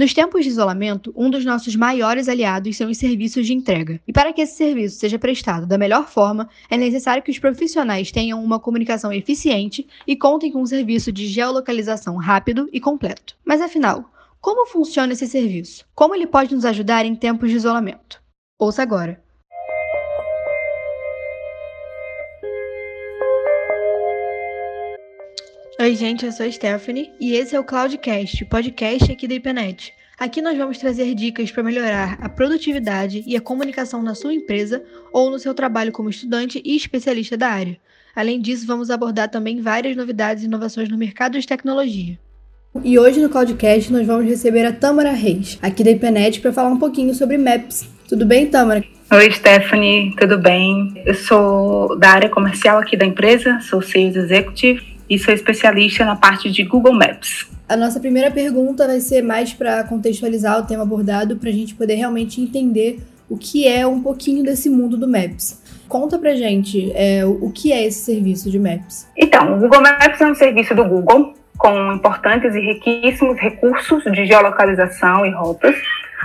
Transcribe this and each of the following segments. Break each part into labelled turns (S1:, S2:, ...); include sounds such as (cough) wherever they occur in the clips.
S1: Nos tempos de isolamento, um dos nossos maiores aliados são os serviços de entrega. E para que esse serviço seja prestado da melhor forma, é necessário que os profissionais tenham uma comunicação eficiente e contem com um serviço de geolocalização rápido e completo. Mas afinal, como funciona esse serviço? Como ele pode nos ajudar em tempos de isolamento? Ouça agora. Oi, gente, eu sou Stephanie e esse é o Cloudcast, podcast aqui da IPNET. Aqui nós vamos trazer dicas para melhorar a produtividade e a comunicação na sua empresa ou no seu trabalho como estudante e especialista da área. Além disso, vamos abordar também várias novidades e inovações no mercado de tecnologia. E hoje no Cloudcast nós vamos receber a Tâmara Reis, aqui da IPNET, para falar um pouquinho sobre Maps. Tudo bem, Tâmara?
S2: Oi, Stephanie, tudo bem? Eu sou da área comercial aqui da empresa, sou Sales Executive e sou especialista na parte de Google Maps.
S1: A nossa primeira pergunta vai ser mais para contextualizar o tema abordado, para a gente poder realmente entender o que é um pouquinho desse mundo do Maps. Conta pra gente é, o que é esse serviço de Maps.
S2: Então, o Google Maps é um serviço do Google com importantes e riquíssimos recursos de geolocalização e rotas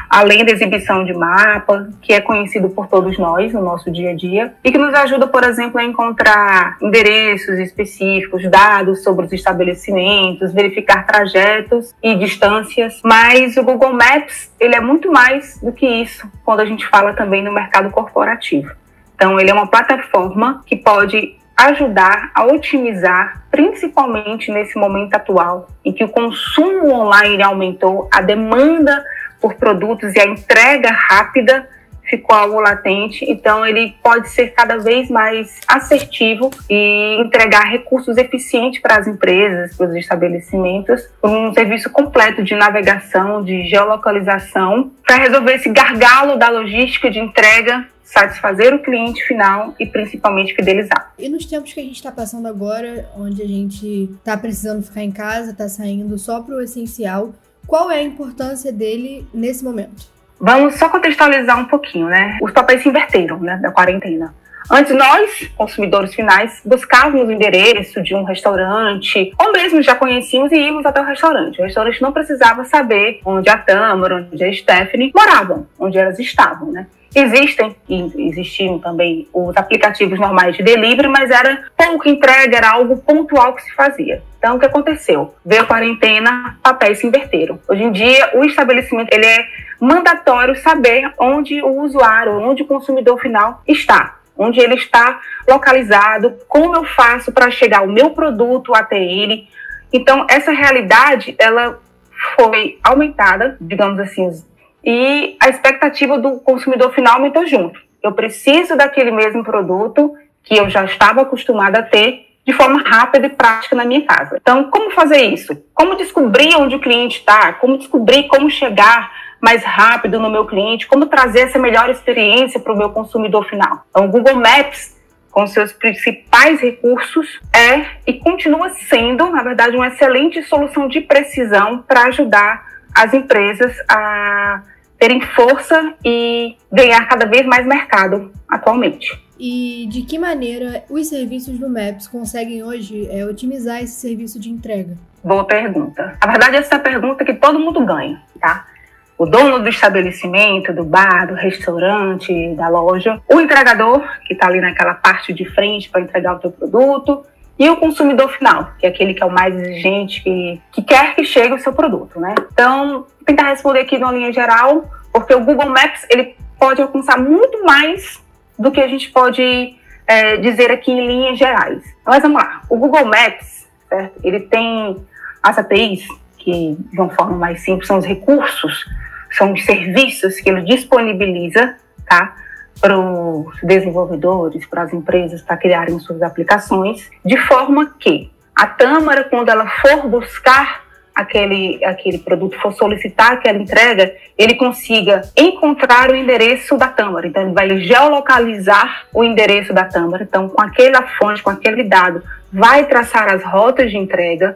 S2: além da exibição de mapa, que é conhecido por todos nós no nosso dia a dia, e que nos ajuda, por exemplo, a encontrar endereços específicos, dados sobre os estabelecimentos, verificar trajetos e distâncias. Mas o Google Maps, ele é muito mais do que isso quando a gente fala também no mercado corporativo. Então, ele é uma plataforma que pode ajudar a otimizar, principalmente nesse momento atual, em que o consumo online aumentou, a demanda por produtos e a entrega rápida ficou algo latente, então ele pode ser cada vez mais assertivo e entregar recursos eficientes para as empresas, para os estabelecimentos, um serviço completo de navegação, de geolocalização, para resolver esse gargalo da logística de entrega satisfazer o cliente final e principalmente fidelizar.
S1: E nos tempos que a gente está passando agora, onde a gente está precisando ficar em casa, está saindo só para o essencial, qual é a importância dele nesse momento?
S2: Vamos só contextualizar um pouquinho, né? Os papéis se inverteram, né, da quarentena. Antes nós, consumidores finais, buscávamos o endereço de um restaurante, ou mesmo já conhecíamos e íamos até o restaurante. O restaurante não precisava saber onde a Tâmara, onde a Stephanie moravam, onde elas estavam, né? Existem e existiam também os aplicativos normais de delivery, mas era pouca entrega, era algo pontual que se fazia. Então, o que aconteceu? Veio a quarentena, papéis se inverteram. Hoje em dia, o estabelecimento ele é mandatório saber onde o usuário, onde o consumidor final está onde ele está localizado, como eu faço para chegar o meu produto até ele. Então, essa realidade, ela foi aumentada, digamos assim, e a expectativa do consumidor final aumentou junto. Eu preciso daquele mesmo produto que eu já estava acostumada a ter de forma rápida e prática na minha casa. Então, como fazer isso? Como descobrir onde o cliente está? Como descobrir como chegar mais rápido no meu cliente? Como trazer essa melhor experiência para o meu consumidor final? Então, o Google Maps, com seus principais recursos, é e continua sendo, na verdade, uma excelente solução de precisão para ajudar as empresas a terem força e ganhar cada vez mais mercado atualmente.
S1: E de que maneira os serviços do Maps conseguem hoje é, otimizar esse serviço de entrega?
S2: Boa pergunta. A verdade, essa é a pergunta que todo mundo ganha, tá? O dono do estabelecimento, do bar, do restaurante, da loja, o entregador, que está ali naquela parte de frente para entregar o teu produto, e o consumidor final, que é aquele que é o mais exigente, que, que quer que chegue o seu produto, né? Então, tentar responder aqui de uma linha geral, porque o Google Maps ele pode alcançar muito mais do que a gente pode é, dizer aqui em linhas gerais. Mas vamos lá, o Google Maps, certo? Ele tem as APIs, que de uma forma mais simples são os recursos, são os serviços que ele disponibiliza, tá? Para os desenvolvedores, para as empresas, para criarem suas aplicações, de forma que a Tâmara, quando ela for buscar aquele, aquele produto, for solicitar aquela entrega, ele consiga encontrar o endereço da Tâmara. Então, ele vai geolocalizar o endereço da Tâmara. Então, com aquela fonte, com aquele dado, vai traçar as rotas de entrega,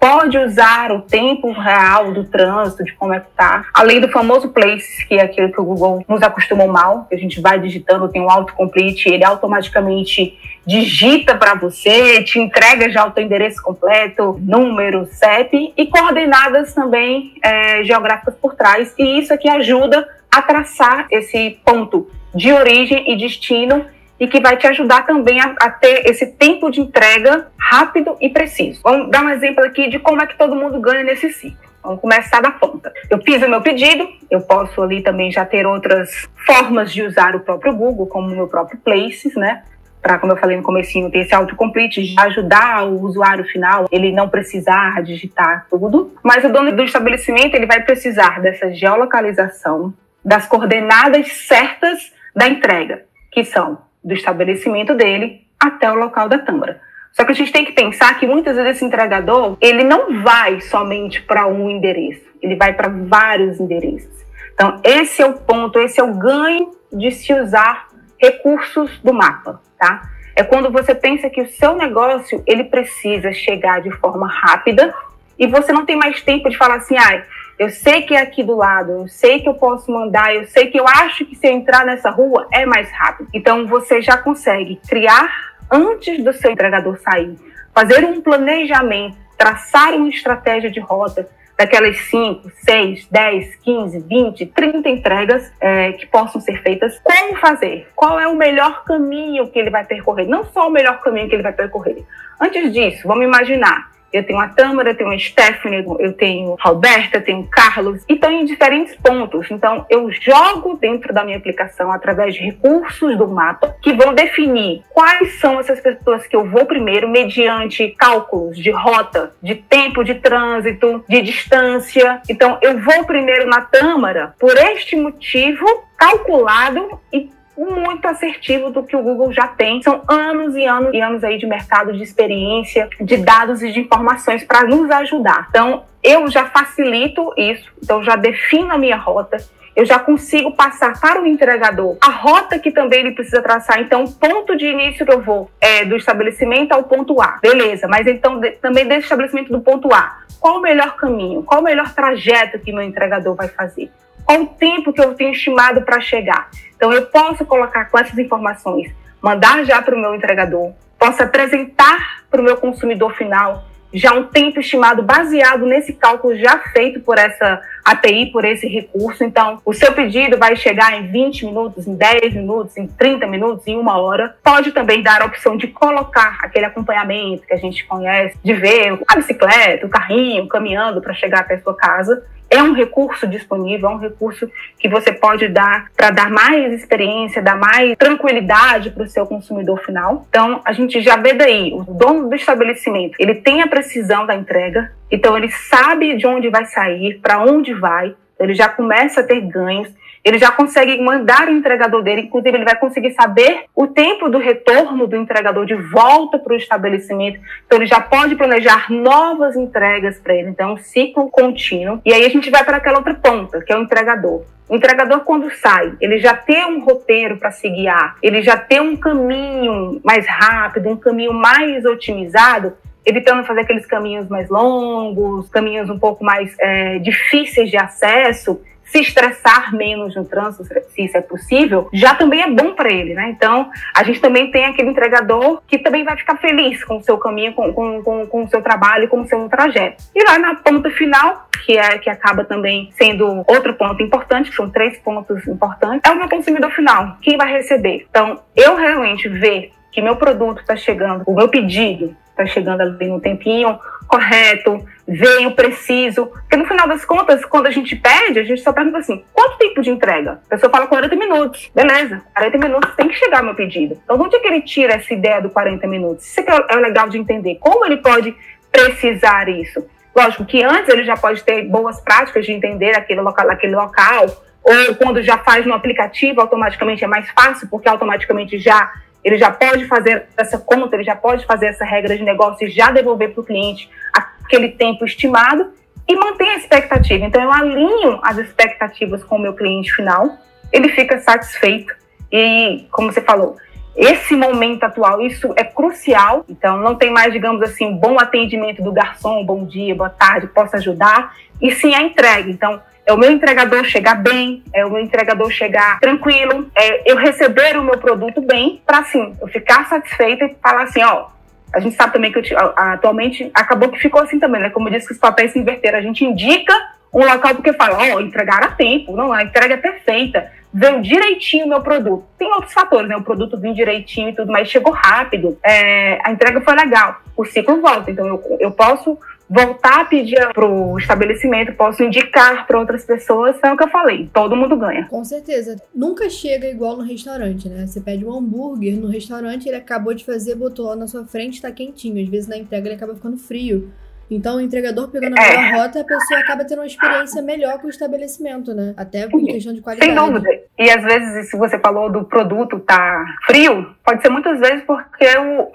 S2: pode usar o tempo real do trânsito, de como é que tá, além do famoso Places, que é aquilo que o Google nos acostumou mal, que a gente vai digitando, tem um autocomplete, ele automaticamente digita para você, te entrega já o teu endereço completo, número, CEP e coordenadas também é, geográficas por trás. E isso aqui ajuda a traçar esse ponto de origem e destino e que vai te ajudar também a, a, ter esse tempo de entrega rápido e preciso. Vamos dar um exemplo aqui de como é que todo mundo ganha nesse ciclo. Vamos começar da ponta. Eu fiz o meu pedido, eu posso ali também já ter outras formas de usar o próprio Google, como o meu próprio Places, né? Para, como eu falei no comecinho, ter esse autocomplete, ajudar o usuário final, ele não precisar digitar tudo. Mas o dono do estabelecimento, ele vai precisar dessa geolocalização, das coordenadas certas da entrega, que são do estabelecimento dele até o local da tâmara. Só que a gente tem que pensar que muitas vezes esse entregador, ele não vai somente para um endereço, ele vai para vários endereços. Então, esse é o ponto, esse é o ganho de se usar recursos do mapa, tá? É quando você pensa que o seu negócio, ele precisa chegar de forma rápida e você não tem mais tempo de falar assim, ah, eu sei que é aqui do lado, eu sei que eu posso mandar, eu sei que eu acho que se eu entrar nessa rua é mais rápido. Então você já consegue criar antes do seu entregador sair, fazer um planejamento, traçar uma estratégia de rota daquelas 5, 6, 10, 15, 20, 30 entregas é, que possam ser feitas. Como fazer? Qual é o melhor caminho que ele vai percorrer? Não só o melhor caminho que ele vai percorrer. Antes disso, vamos imaginar eu tenho a Tâmara, eu tenho a Stephanie, eu tenho a Roberta, eu tenho o Carlos, e estão em diferentes pontos. Então, eu jogo dentro da minha aplicação através de recursos do mapa que vão definir quais são essas pessoas que eu vou primeiro, mediante cálculos de rota, de tempo de trânsito, de distância. Então, eu vou primeiro na Tâmara por este motivo calculado e muito assertivo do que o Google já tem. São anos e anos e anos aí de mercado, de experiência, de dados e de informações para nos ajudar. Então, eu já facilito isso, então já defino a minha rota, eu já consigo passar para o entregador a rota que também ele precisa traçar. Então, o ponto de início que eu vou é do estabelecimento ao ponto A. Beleza, mas então de, também desse estabelecimento do ponto A, qual o melhor caminho? Qual o melhor trajeto que meu entregador vai fazer? Qual o tempo que eu tenho estimado para chegar? Então, eu posso colocar com essas informações, mandar já para o meu entregador, posso apresentar para o meu consumidor final já um tempo estimado baseado nesse cálculo já feito por essa API, por esse recurso. Então, o seu pedido vai chegar em 20 minutos, em 10 minutos, em 30 minutos, em uma hora. Pode também dar a opção de colocar aquele acompanhamento que a gente conhece, de ver a bicicleta, o carrinho caminhando para chegar até a sua casa é um recurso disponível, é um recurso que você pode dar para dar mais experiência, dar mais tranquilidade para o seu consumidor final. Então, a gente já vê daí, o dono do estabelecimento, ele tem a precisão da entrega, então ele sabe de onde vai sair, para onde vai, ele já começa a ter ganhos, ele já consegue mandar o entregador dele, inclusive ele vai conseguir saber o tempo do retorno do entregador de volta para o estabelecimento. Então ele já pode planejar novas entregas para ele. Então, é um ciclo contínuo. E aí a gente vai para aquela outra ponta, que é o entregador. O entregador, quando sai, ele já tem um roteiro para se guiar, ele já tem um caminho mais rápido, um caminho mais otimizado, evitando fazer aqueles caminhos mais longos, caminhos um pouco mais é, difíceis de acesso se estressar menos no trânsito, se isso é possível, já também é bom para ele, né? Então, a gente também tem aquele entregador que também vai ficar feliz com o seu caminho, com, com, com, com o seu trabalho, com o seu trajeto. E lá na ponta final, que é que acaba também sendo outro ponto importante, que são três pontos importantes, é o meu consumidor final, quem vai receber. Então, eu realmente ver que meu produto está chegando, o meu pedido está chegando ali no tempinho correto, veio preciso. Porque no final das contas, quando a gente pede, a gente só pergunta assim: quanto tempo de entrega? A pessoa fala 40 minutos. Beleza, 40 minutos tem que chegar meu pedido. Então, onde é que ele tira essa ideia do 40 minutos? Isso é, é legal de entender. Como ele pode precisar isso? Lógico que antes ele já pode ter boas práticas de entender aquele local, aquele local ou quando já faz no aplicativo, automaticamente é mais fácil, porque automaticamente já ele já pode fazer essa conta, ele já pode fazer essa regra de negócio e já devolver para o cliente aquele tempo estimado e manter a expectativa. Então, eu alinho as expectativas com o meu cliente final, ele fica satisfeito e, como você falou, esse momento atual, isso é crucial. Então, não tem mais, digamos assim, bom atendimento do garçom, bom dia, boa tarde, posso ajudar, e sim a entrega. Então, é o meu entregador chegar bem, é o meu entregador chegar tranquilo, é eu receber o meu produto bem, para assim, eu ficar satisfeita e falar assim, ó, a gente sabe também que atualmente acabou que ficou assim também, né? Como eu disse que os papéis se inverteram, a gente indica um local porque fala, ó, oh, entregar a tempo, não, a entrega é perfeita, veio direitinho o meu produto. Tem outros fatores, né? O produto veio direitinho e tudo, mas chegou rápido, é, a entrega foi legal, o ciclo volta. Então eu, eu posso voltar a pedir para o estabelecimento, posso indicar para outras pessoas, é o que eu falei, todo mundo ganha.
S1: Com certeza. Nunca chega igual no restaurante, né? Você pede um hambúrguer no restaurante, ele acabou de fazer, botou lá na sua frente, está quentinho. Às vezes na entrega ele acaba ficando frio. Então, o entregador pegando a melhor é. rota, a pessoa acaba tendo uma experiência melhor com o estabelecimento, né? Até em questão de qualidade.
S2: Sem dúvida. E às vezes, se você falou do produto tá frio, pode ser muitas vezes porque o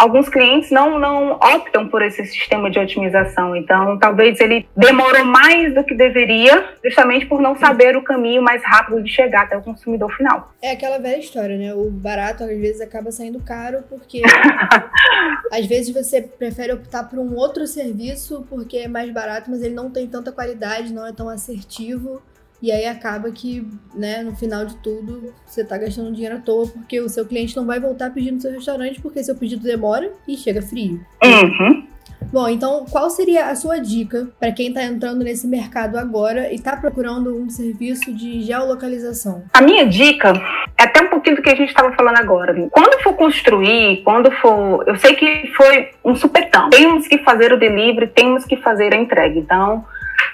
S2: alguns clientes não, não optam por esse sistema de otimização. Então, talvez ele demorou mais do que deveria, justamente por não saber o caminho mais rápido de chegar até o consumidor final.
S1: É aquela velha história, né? O barato às vezes acaba saindo caro porque (laughs) às vezes você prefere optar por um outro serviço porque é mais barato, mas ele não tem tanta qualidade, não é tão assertivo. E aí acaba que, né, no final de tudo, você tá gastando dinheiro à toa, porque o seu cliente não vai voltar pedindo no seu restaurante, porque seu pedido demora e chega frio.
S2: Uhum.
S1: Bom, então qual seria a sua dica para quem está entrando nesse mercado agora e está procurando um serviço de geolocalização?
S2: A minha dica é até um pouquinho do que a gente estava falando agora. Quando for construir, quando for. Eu sei que foi um supetão. Temos que fazer o delivery, temos que fazer a entrega. Então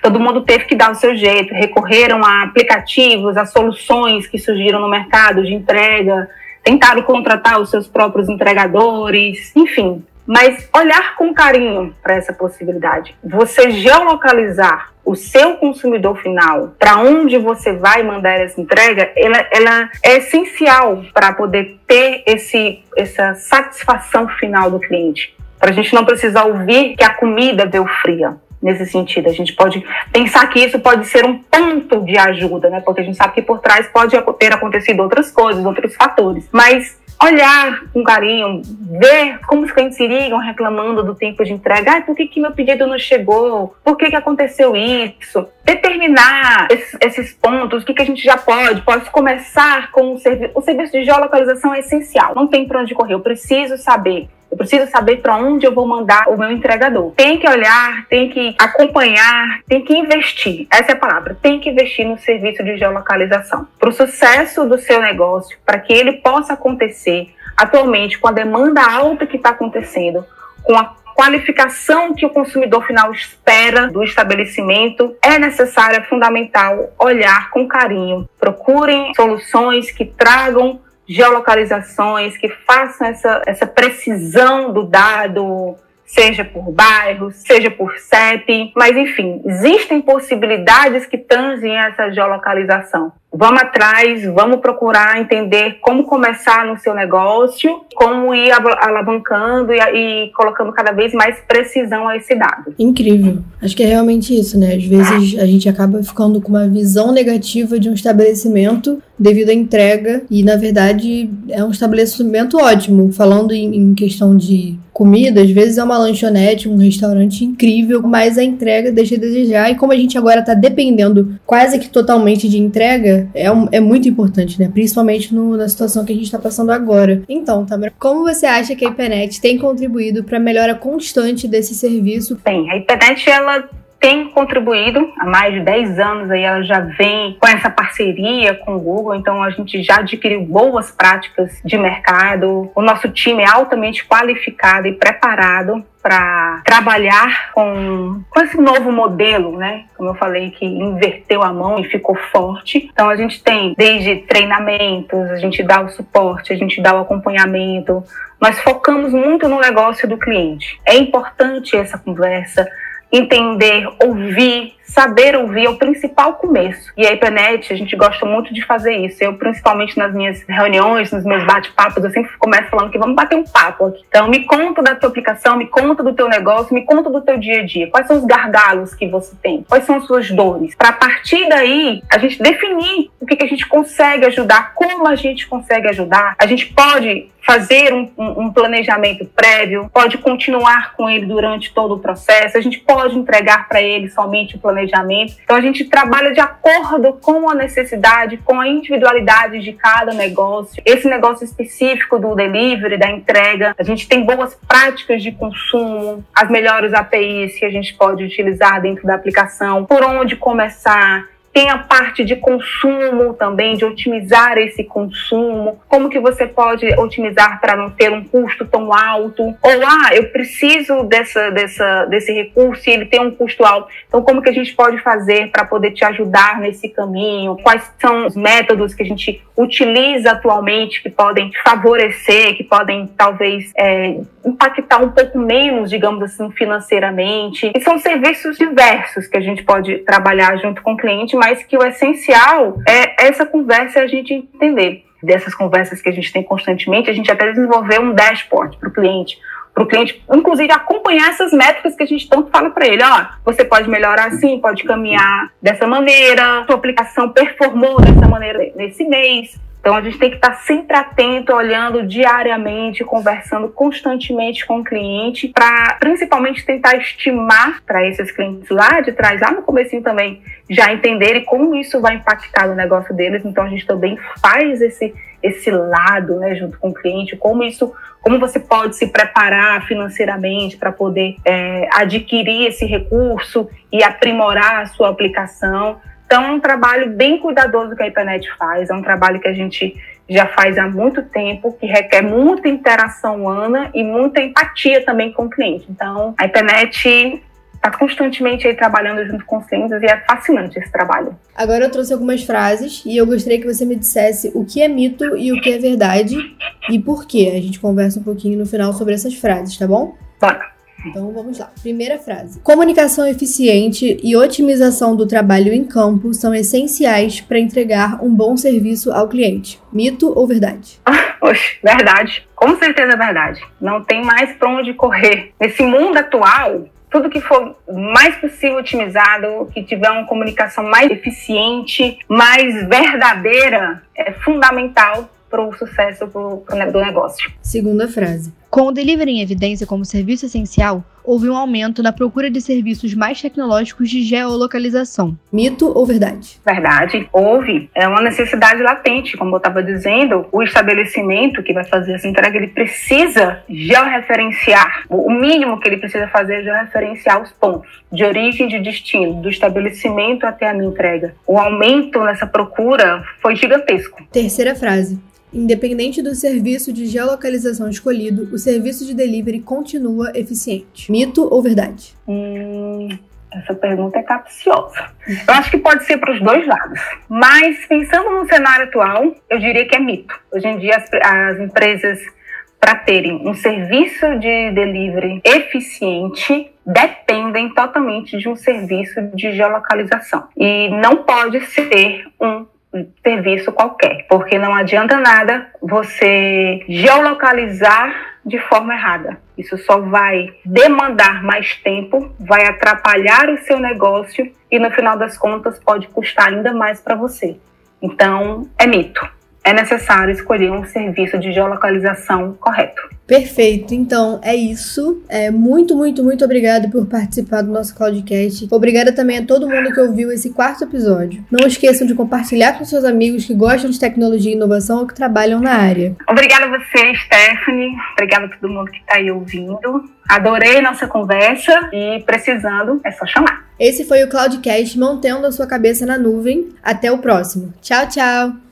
S2: todo mundo teve que dar o seu jeito, recorreram a aplicativos, a soluções que surgiram no mercado de entrega, tentaram contratar os seus próprios entregadores, enfim. Mas olhar com carinho para essa possibilidade. Você geolocalizar o seu consumidor final, para onde você vai mandar essa entrega, ela, ela é essencial para poder ter esse, essa satisfação final do cliente. Para a gente não precisar ouvir que a comida deu fria nesse sentido. A gente pode pensar que isso pode ser um ponto de ajuda, né? Porque a gente sabe que por trás pode ter acontecido outras coisas, outros fatores. Mas olhar com carinho, ver como os clientes iriam reclamando do tempo de entrega. Ah, por que, que meu pedido não chegou? Por que, que aconteceu isso? Determinar esses, esses pontos, o que, que a gente já pode. Posso começar com o serviço. O serviço de geolocalização é essencial. Não tem para onde correr. Eu preciso saber eu preciso saber para onde eu vou mandar o meu entregador. Tem que olhar, tem que acompanhar, tem que investir. Essa é a palavra. Tem que investir no serviço de geolocalização. Para o sucesso do seu negócio, para que ele possa acontecer atualmente com a demanda alta que está acontecendo, com a qualificação que o consumidor final espera do estabelecimento, é necessário, é fundamental olhar com carinho. Procurem soluções que tragam geolocalizações que façam essa, essa precisão do dado, seja por bairro, seja por CEP, mas enfim, existem possibilidades que tangem essa geolocalização. Vamos atrás, vamos procurar entender como começar no seu negócio, como ir alavancando e, e, colocando cada vez mais precisão a esse dado.
S1: Incrível. Acho que é realmente isso, né? Às vezes a gente acaba ficando com uma visão negativa de um estabelecimento devido à entrega e, na verdade, é um estabelecimento ótimo. Falando em, em questão de comida, às vezes é uma lanchonete, um restaurante incrível, mas a entrega deixa a desejar. E como a gente agora está dependendo quase que totalmente de entrega, é, um, é muito importante, né? Principalmente no, na situação que a gente está passando agora. Então, Tamara, como você acha que a IPNET tem contribuído para a melhora constante desse serviço?
S2: Bem, a IPNET, ela tem contribuído há mais de 10 anos aí ela já vem com essa parceria com o Google, então a gente já adquiriu boas práticas de mercado. O nosso time é altamente qualificado e preparado para trabalhar com, com esse novo modelo, né? Como eu falei, que inverteu a mão e ficou forte. Então a gente tem desde treinamentos, a gente dá o suporte, a gente dá o acompanhamento. Nós focamos muito no negócio do cliente. É importante essa conversa entender, ouvir, saber ouvir é o principal começo. E a IPNET, a gente gosta muito de fazer isso. Eu, principalmente nas minhas reuniões, nos meus bate-papos, eu sempre começo falando que vamos bater um papo aqui. Então, me conta da tua aplicação, me conta do teu negócio, me conta do teu dia a dia. Quais são os gargalos que você tem? Quais são as suas dores? Para partir daí, a gente definir o que, que a gente consegue ajudar, como a gente consegue ajudar. A gente pode fazer um, um, planejamento prévio, pode continuar com ele durante todo o processo, a gente pode entregar para ele somente o planejamento. Então a gente trabalha de acordo com a necessidade, com a individualidade de cada negócio. Esse negócio específico do delivery, da entrega, a gente tem boas práticas de consumo, as melhores APIs que a gente pode utilizar dentro da aplicação, por onde começar tem a parte de consumo também, de otimizar esse consumo. Como que você pode otimizar para não ter um custo tão alto? Ou, ah, eu preciso dessa, dessa, desse recurso e ele tem um custo alto. Então, como que a gente pode fazer para poder te ajudar nesse caminho? Quais são os métodos que a gente utiliza atualmente que podem favorecer, que podem talvez é, impactar um pouco menos, digamos assim, financeiramente? E são serviços diversos que a gente pode trabalhar junto com o cliente, mas que o essencial é essa conversa a gente entender. Dessas conversas que a gente tem constantemente, a gente até desenvolveu um dashboard para o cliente, para o cliente, inclusive, acompanhar essas métricas que a gente tanto fala para ele. Ó, você pode melhorar assim, pode caminhar dessa maneira, sua aplicação performou dessa maneira nesse mês. Então a gente tem que estar sempre atento, olhando diariamente, conversando constantemente com o cliente, para principalmente tentar estimar para esses clientes lá de trás, lá no comecinho também, já entenderem como isso vai impactar no negócio deles. Então a gente também faz esse esse lado, né, junto com o cliente, como isso, como você pode se preparar financeiramente para poder é, adquirir esse recurso e aprimorar a sua aplicação. Então, é um trabalho bem cuidadoso que a IPNET faz, é um trabalho que a gente já faz há muito tempo, que requer muita interação humana e muita empatia também com o cliente. Então, a IPNET está constantemente aí trabalhando junto com os clientes e é fascinante esse trabalho.
S1: Agora eu trouxe algumas frases e eu gostaria que você me dissesse o que é mito e o que é verdade e por quê. A gente conversa um pouquinho no final sobre essas frases, tá bom?
S2: Bora.
S1: Então vamos lá. Primeira frase: Comunicação eficiente e otimização do trabalho em campo são essenciais para entregar um bom serviço ao cliente. Mito ou verdade? (laughs)
S2: Oxe, verdade. Com certeza é verdade. Não tem mais para onde correr. Nesse mundo atual, tudo que for mais possível otimizado, que tiver uma comunicação mais eficiente, mais verdadeira, é fundamental para o sucesso do negócio.
S1: Segunda frase. Com o delivery em evidência como serviço essencial, houve um aumento na procura de serviços mais tecnológicos de geolocalização. Mito ou verdade?
S2: Verdade. Houve. É uma necessidade latente, como eu estava dizendo. O estabelecimento que vai fazer essa entrega, ele precisa georreferenciar. O mínimo que ele precisa fazer é georreferenciar os pontos de origem e de destino, do estabelecimento até a minha entrega. O aumento nessa procura foi gigantesco.
S1: Terceira frase. Independente do serviço de geolocalização escolhido, o serviço de delivery continua eficiente. Mito ou verdade?
S2: Hum, essa pergunta é capciosa. Eu acho que pode ser para os dois lados. Mas, pensando no cenário atual, eu diria que é mito. Hoje em dia, as, as empresas, para terem um serviço de delivery eficiente, dependem totalmente de um serviço de geolocalização. E não pode ser um serviço qualquer, porque não adianta nada você geolocalizar de forma errada. Isso só vai demandar mais tempo, vai atrapalhar o seu negócio e no final das contas pode custar ainda mais para você. Então, é mito é necessário escolher um serviço de geolocalização correto.
S1: Perfeito, então é isso. É, muito, muito, muito obrigado por participar do nosso Cloudcast. Obrigada também a todo mundo que ouviu esse quarto episódio. Não esqueçam de compartilhar com seus amigos que gostam de tecnologia e inovação ou que trabalham na área.
S2: Obrigada a você, Stephanie. Obrigada a todo mundo que está aí ouvindo. Adorei nossa conversa e precisando é só chamar.
S1: Esse foi o Cloudcast mantendo a sua cabeça na nuvem. Até o próximo. Tchau, tchau.